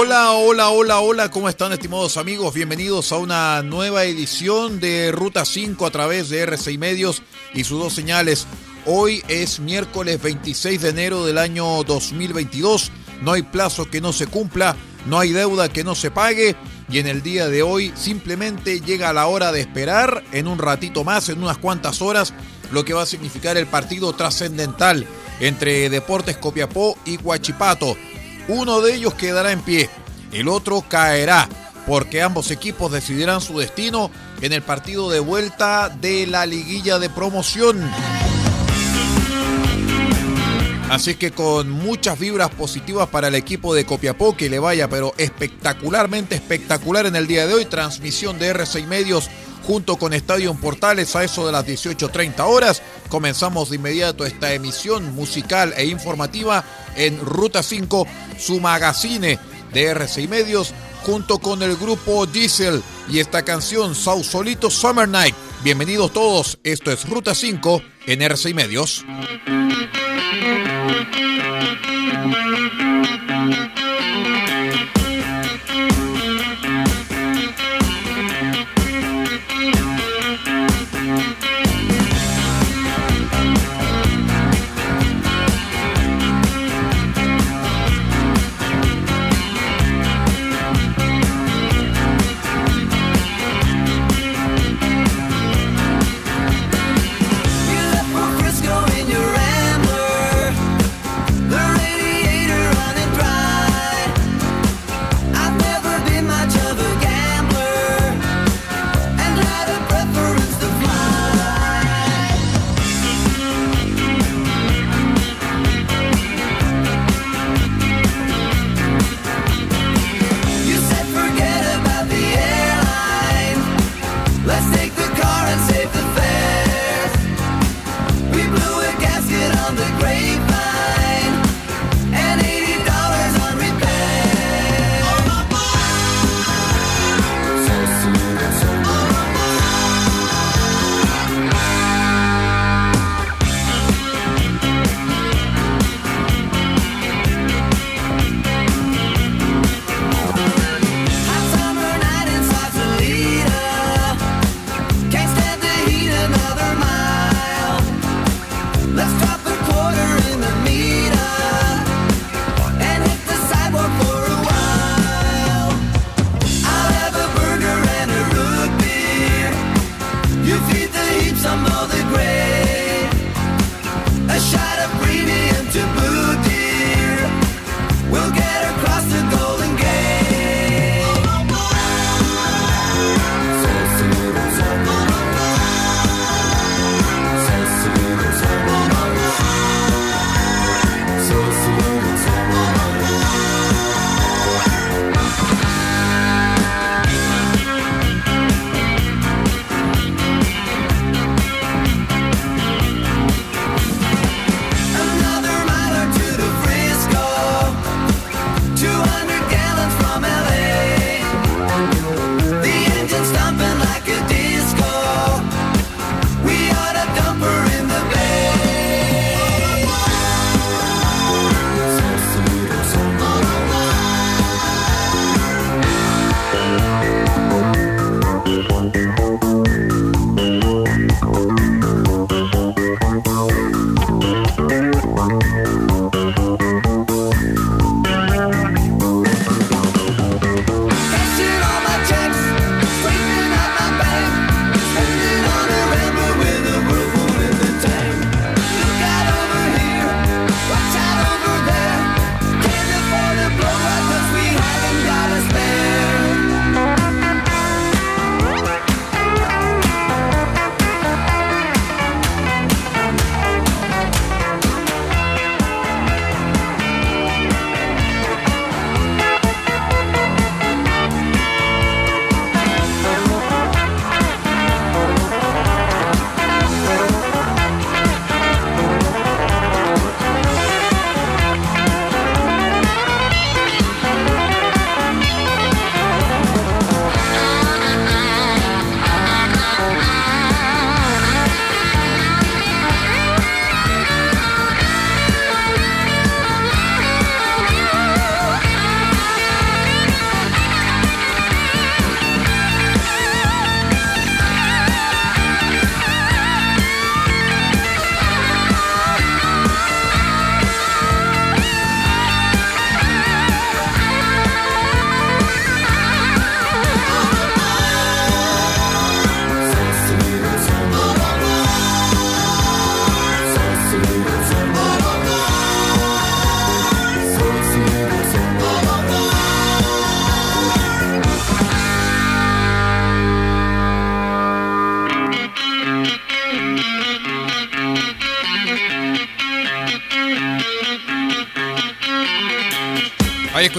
Hola, hola, hola, hola, ¿cómo están estimados amigos? Bienvenidos a una nueva edición de Ruta 5 a través de R6 Medios y sus dos señales. Hoy es miércoles 26 de enero del año 2022. No hay plazo que no se cumpla, no hay deuda que no se pague y en el día de hoy simplemente llega la hora de esperar en un ratito más, en unas cuantas horas, lo que va a significar el partido trascendental entre Deportes Copiapó y Huachipato. Uno de ellos quedará en pie, el otro caerá, porque ambos equipos decidirán su destino en el partido de vuelta de la liguilla de promoción. Así que con muchas vibras positivas para el equipo de Copiapó, que le vaya, pero espectacularmente espectacular en el día de hoy. Transmisión de R6 Medios junto con Estadio Portales a eso de las 18.30 horas. Comenzamos de inmediato esta emisión musical e informativa en Ruta 5, su magazine de R6 Medios, junto con el grupo Diesel y esta canción Solito Summer Night. Bienvenidos todos, esto es Ruta 5 en R6 Medios.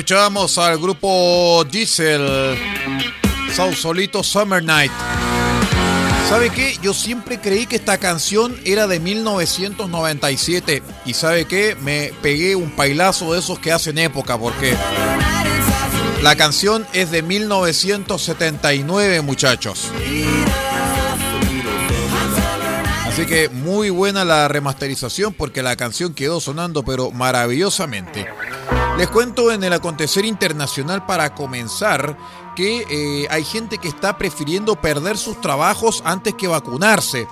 Escuchábamos al grupo Diesel, South Solito Summer Night. ¿Sabe qué? Yo siempre creí que esta canción era de 1997. ¿Y sabe qué? Me pegué un pailazo de esos que hacen época, porque la canción es de 1979, muchachos. Así que muy buena la remasterización porque la canción quedó sonando pero maravillosamente. Les cuento en el acontecer internacional para comenzar que eh, hay gente que está prefiriendo perder sus trabajos antes que vacunarse.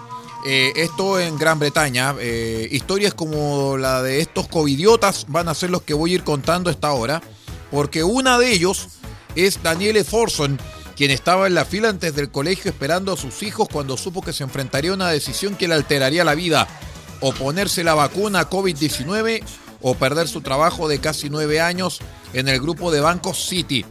Eh, esto en Gran Bretaña. Eh, historias como la de estos covidiotas van a ser los que voy a ir contando esta hora. Porque una de ellos es Daniele Thorson, quien estaba en la fila antes del colegio esperando a sus hijos cuando supo que se enfrentaría a una decisión que le alteraría la vida. O ponerse la vacuna COVID-19 o perder su trabajo de casi nueve años en el grupo de bancos City.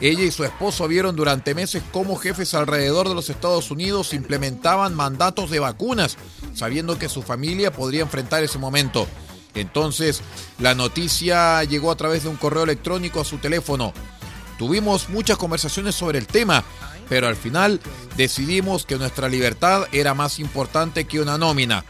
Ella y su esposo vieron durante meses cómo jefes alrededor de los Estados Unidos implementaban mandatos de vacunas, sabiendo que su familia podría enfrentar ese momento. Entonces, la noticia llegó a través de un correo electrónico a su teléfono. Tuvimos muchas conversaciones sobre el tema, pero al final decidimos que nuestra libertad era más importante que una nómina.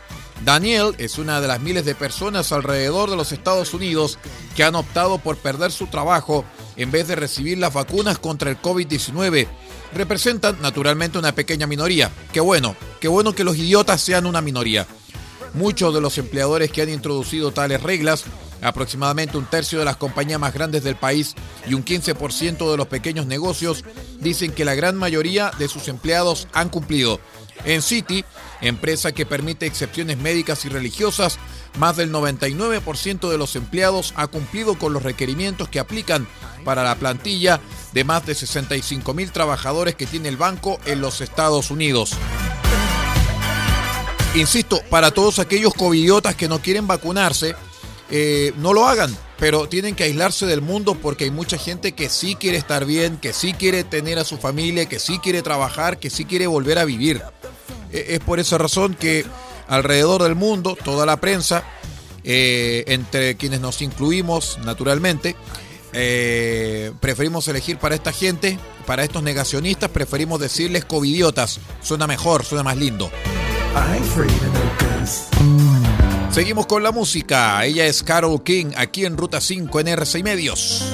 Daniel es una de las miles de personas alrededor de los Estados Unidos que han optado por perder su trabajo en vez de recibir las vacunas contra el COVID-19. Representan naturalmente una pequeña minoría. Qué bueno, qué bueno que los idiotas sean una minoría. Muchos de los empleadores que han introducido tales reglas, aproximadamente un tercio de las compañías más grandes del país y un 15% de los pequeños negocios, dicen que la gran mayoría de sus empleados han cumplido. En City, empresa que permite excepciones médicas y religiosas, más del 99% de los empleados ha cumplido con los requerimientos que aplican para la plantilla de más de 65 mil trabajadores que tiene el banco en los Estados Unidos. Insisto, para todos aquellos covidiotas que no quieren vacunarse, eh, no lo hagan, pero tienen que aislarse del mundo porque hay mucha gente que sí quiere estar bien, que sí quiere tener a su familia, que sí quiere trabajar, que sí quiere volver a vivir. Eh, es por esa razón que alrededor del mundo, toda la prensa, eh, entre quienes nos incluimos naturalmente, eh, preferimos elegir para esta gente, para estos negacionistas, preferimos decirles covidiotas. Suena mejor, suena más lindo. Seguimos con la música. Ella es Carol King, aquí en Ruta 5 en RCI Medios.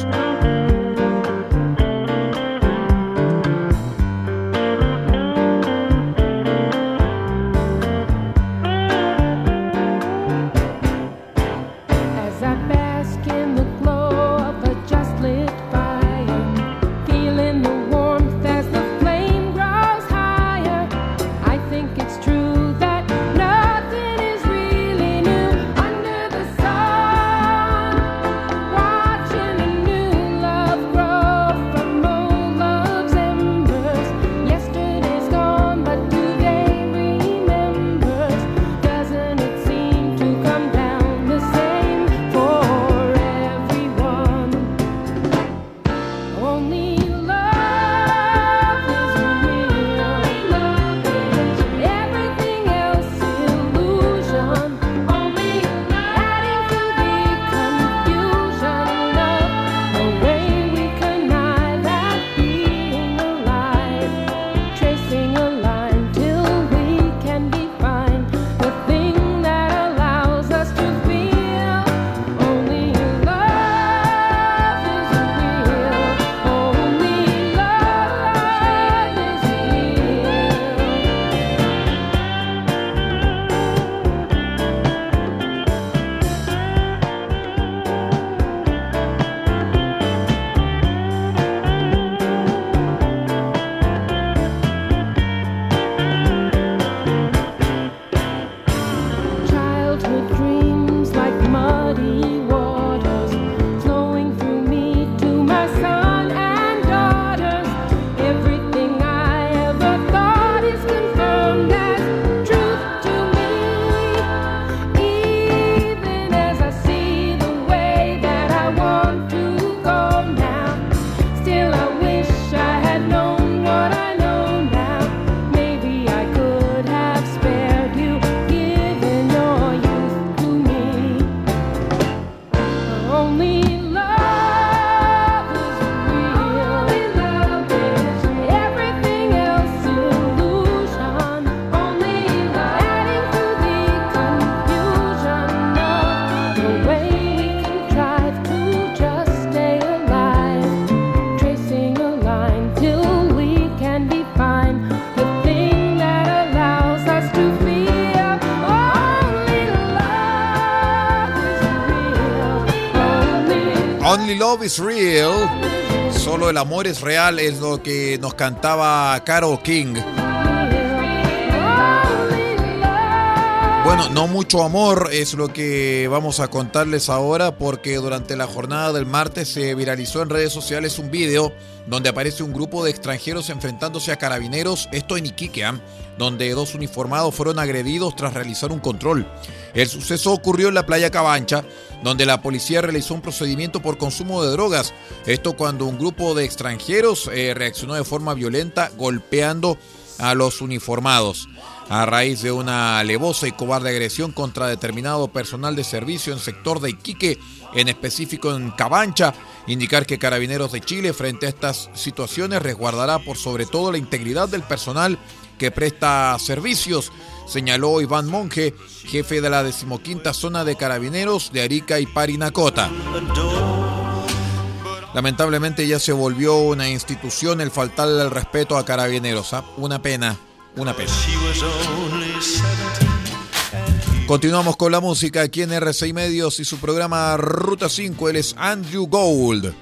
Love is Real. Solo el amor es real es lo que nos cantaba Carol King. Bueno, no mucho amor es lo que vamos a contarles ahora porque durante la jornada del martes se viralizó en redes sociales un video donde aparece un grupo de extranjeros enfrentándose a carabineros, esto en Iquique, ¿ah? Donde dos uniformados fueron agredidos tras realizar un control. El suceso ocurrió en la playa Cabancha, donde la policía realizó un procedimiento por consumo de drogas. Esto cuando un grupo de extranjeros eh, reaccionó de forma violenta golpeando a los uniformados a raíz de una alevosa y cobarde agresión contra determinado personal de servicio en sector de Iquique, en específico en Cabancha, indicar que Carabineros de Chile frente a estas situaciones resguardará por sobre todo la integridad del personal que presta servicios, señaló Iván Monge, jefe de la decimoquinta zona de Carabineros de Arica y Parinacota. Lamentablemente ya se volvió una institución el faltarle el respeto a Carabineros. ¿ah? Una pena, una pena. Continuamos con la música aquí en R6 Medios y su programa Ruta 5. Él es Andrew Gold.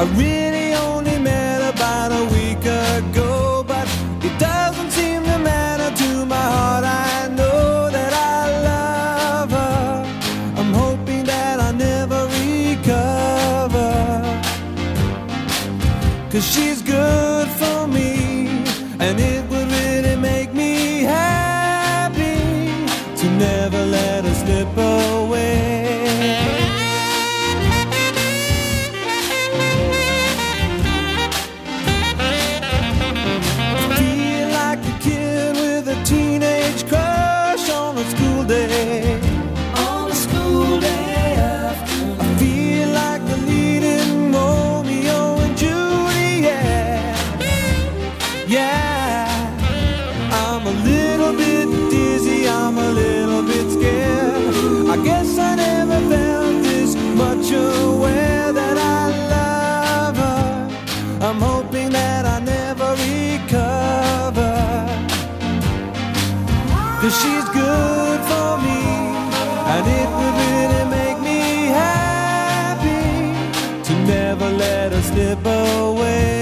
I really She's good for me, and it would really make me happy to never let her slip away.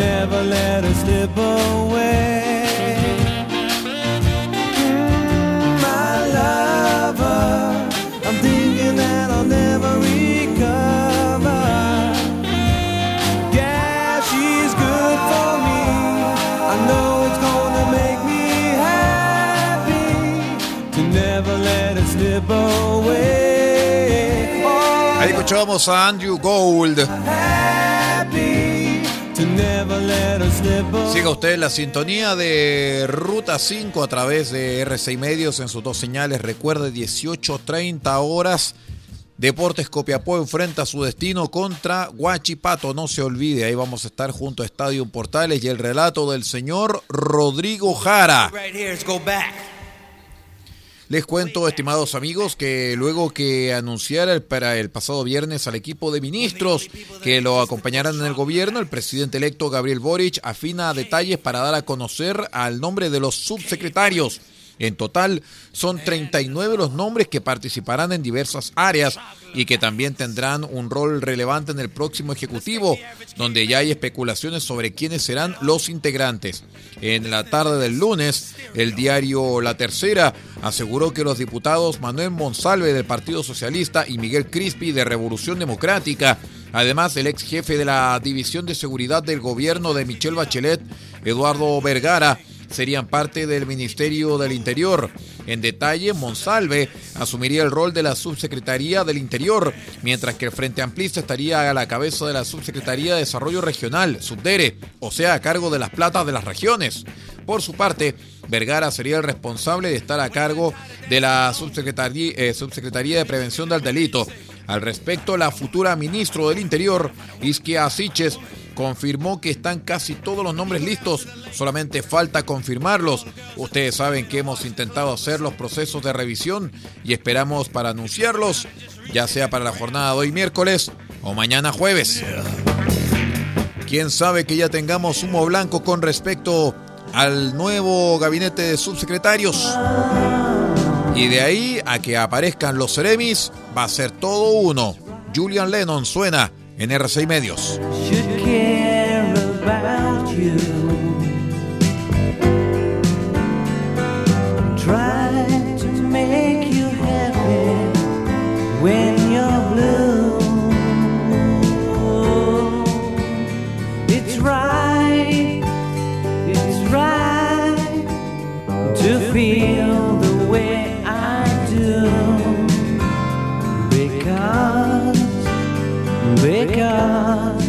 never let her slip away. Mm, my lover, I'm thinking that I'll never recover. Yeah, she's good for me. I know it's gonna make me happy to never let her slip away. Escuchamos a Andrew Gold. Siga usted la sintonía de Ruta 5 a través de R6 Medios en sus dos señales. Recuerde 18.30 horas. Deportes Copiapó enfrenta su destino contra Huachipato. No se olvide, ahí vamos a estar junto a Estadio Portales y el relato del señor Rodrigo Jara. Les cuento, estimados amigos, que luego que anunciara para el pasado viernes al equipo de ministros que lo acompañarán en el gobierno, el presidente electo Gabriel Boric afina detalles para dar a conocer al nombre de los subsecretarios. En total, son 39 los nombres que participarán en diversas áreas y que también tendrán un rol relevante en el próximo Ejecutivo, donde ya hay especulaciones sobre quiénes serán los integrantes. En la tarde del lunes, el diario La Tercera aseguró que los diputados Manuel Monsalve del Partido Socialista y Miguel Crispi de Revolución Democrática Además, el ex jefe de la División de Seguridad del gobierno de Michelle Bachelet, Eduardo Vergara, serían parte del Ministerio del Interior. En detalle, Monsalve asumiría el rol de la Subsecretaría del Interior, mientras que el Frente Amplista estaría a la cabeza de la Subsecretaría de Desarrollo Regional, Subdere, o sea, a cargo de las platas de las regiones. Por su parte, Vergara sería el responsable de estar a cargo de la Subsecretaría, eh, Subsecretaría de Prevención del Delito. Al respecto, la futura ministro del Interior, Isquia Siches, confirmó que están casi todos los nombres listos, solamente falta confirmarlos. Ustedes saben que hemos intentado hacer los procesos de revisión y esperamos para anunciarlos, ya sea para la jornada de hoy miércoles o mañana jueves. Quién sabe que ya tengamos humo blanco con respecto al nuevo gabinete de subsecretarios. Y de ahí a que aparezcan los Ceremis, va a ser todo uno. Julian Lennon suena en R6 Medios. 家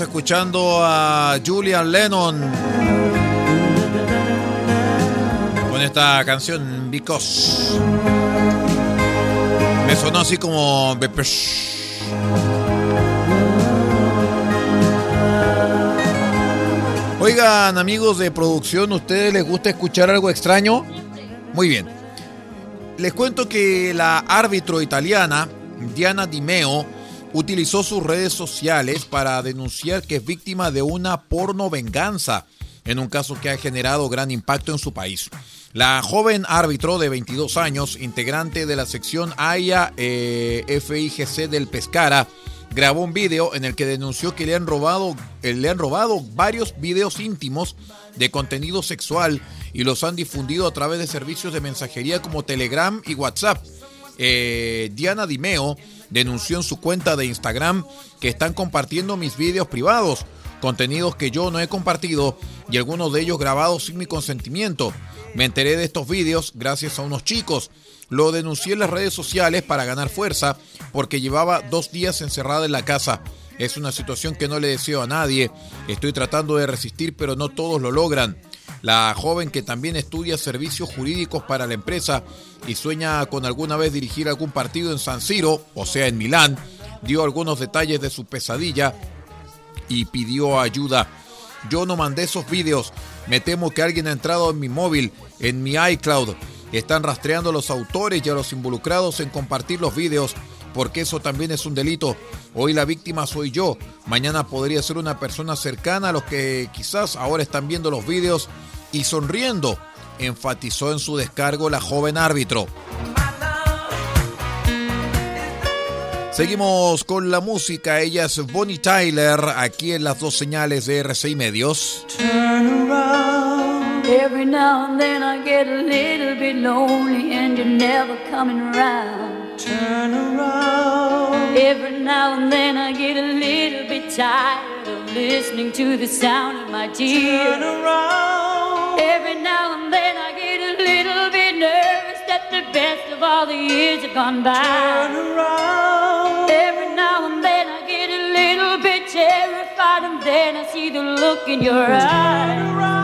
Escuchando a Julian Lennon con esta canción Because. Me sonó así como Oigan, amigos de producción, ¿ustedes les gusta escuchar algo extraño? Muy bien. Les cuento que la árbitro italiana Diana Di Meo utilizó sus redes sociales para denunciar que es víctima de una porno venganza en un caso que ha generado gran impacto en su país. La joven árbitro de 22 años, integrante de la sección AIA eh, FIGC del Pescara, grabó un video en el que denunció que le han robado, eh, le han robado varios videos íntimos de contenido sexual y los han difundido a través de servicios de mensajería como Telegram y WhatsApp. Eh, Diana Dimeo denunció en su cuenta de Instagram que están compartiendo mis videos privados, contenidos que yo no he compartido y algunos de ellos grabados sin mi consentimiento. Me enteré de estos videos gracias a unos chicos. Lo denuncié en las redes sociales para ganar fuerza porque llevaba dos días encerrada en la casa. Es una situación que no le deseo a nadie. Estoy tratando de resistir, pero no todos lo logran. La joven que también estudia servicios jurídicos para la empresa y sueña con alguna vez dirigir algún partido en San Siro, o sea, en Milán, dio algunos detalles de su pesadilla y pidió ayuda. Yo no mandé esos vídeos. Me temo que alguien ha entrado en mi móvil, en mi iCloud. Están rastreando a los autores y a los involucrados en compartir los vídeos, porque eso también es un delito. Hoy la víctima soy yo. Mañana podría ser una persona cercana a los que quizás ahora están viendo los vídeos y sonriendo, enfatizó en su descargo la joven árbitro. Seguimos con la música. Ella es Bonnie Tyler, aquí en las dos señales de RCI Medios. Turn around. Every now and then I get a little bit lonely and you're never coming around. Turn around. Every now and then I get a little bit tired of listening to the sound of my tears. Turn around. Every now and then I get a little bit nervous that the best of all the years have gone by. Turn around. Every now and then I get a little bit terrified, and then I see the look in your eyes.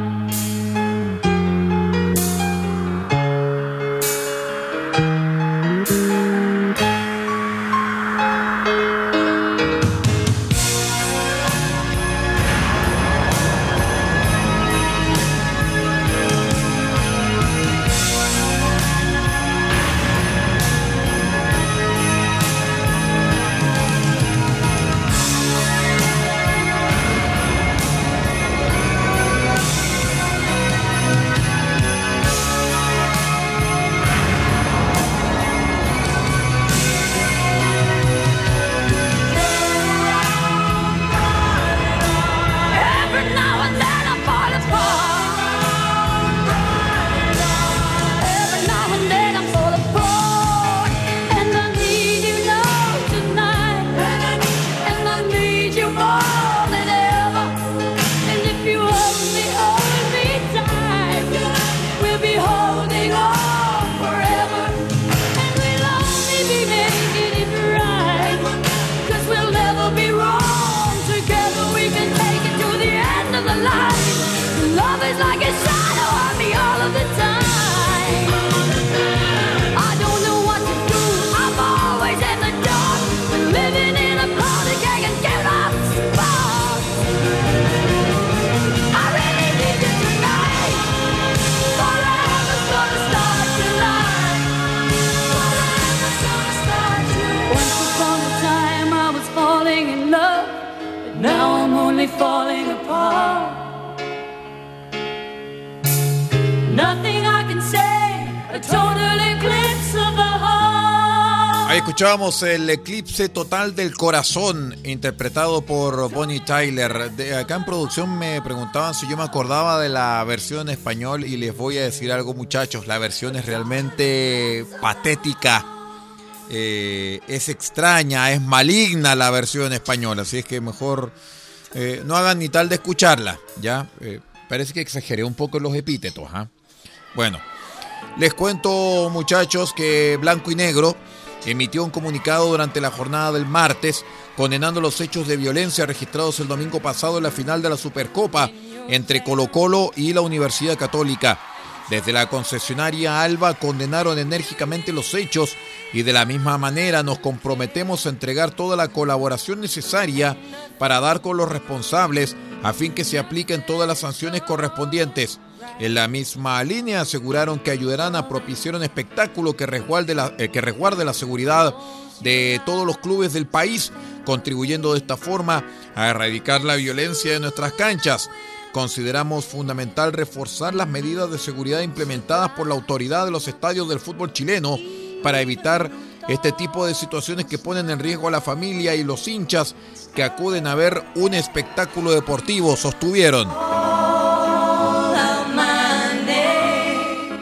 Escuchábamos el eclipse total del corazón, interpretado por Bonnie Tyler. De acá en producción me preguntaban si yo me acordaba de la versión español y les voy a decir algo muchachos, la versión es realmente patética, eh, es extraña, es maligna la versión española, así es que mejor eh, no hagan ni tal de escucharla, ¿ya? Eh, parece que exageré un poco los epítetos, ¿ah? Bueno, les cuento muchachos que Blanco y Negro emitió un comunicado durante la jornada del martes condenando los hechos de violencia registrados el domingo pasado en la final de la Supercopa entre Colo Colo y la Universidad Católica. Desde la concesionaria Alba condenaron enérgicamente los hechos y de la misma manera nos comprometemos a entregar toda la colaboración necesaria para dar con los responsables a fin que se apliquen todas las sanciones correspondientes. En la misma línea aseguraron que ayudarán a propiciar un espectáculo que resguarde la, eh, que resguarde la seguridad de todos los clubes del país, contribuyendo de esta forma a erradicar la violencia de nuestras canchas. Consideramos fundamental reforzar las medidas de seguridad implementadas por la autoridad de los estadios del fútbol chileno para evitar este tipo de situaciones que ponen en riesgo a la familia y los hinchas que acuden a ver un espectáculo deportivo, sostuvieron.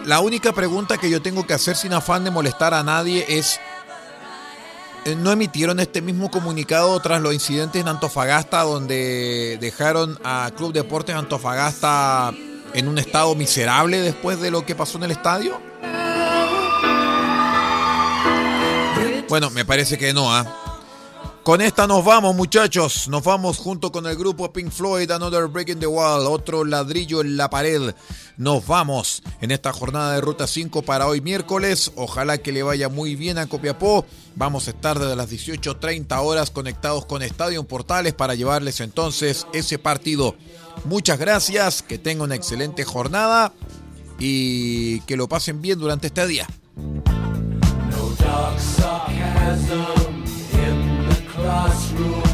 La única pregunta que yo tengo que hacer sin afán de molestar a nadie es, eh, ¿no emitieron este mismo comunicado tras los incidentes en Antofagasta donde dejaron a Club Deportes Antofagasta en un estado miserable después de lo que pasó en el estadio? Bueno, me parece que no, ¿ah? Con esta nos vamos, muchachos. Nos vamos junto con el grupo Pink Floyd, Another Breaking the Wall, otro ladrillo en la pared. Nos vamos en esta jornada de Ruta 5 para hoy miércoles. Ojalá que le vaya muy bien a Copiapó. Vamos a estar desde las 18.30 horas conectados con Estadio Portales para llevarles entonces ese partido. Muchas gracias, que tengan una excelente jornada y que lo pasen bien durante este día. Classroom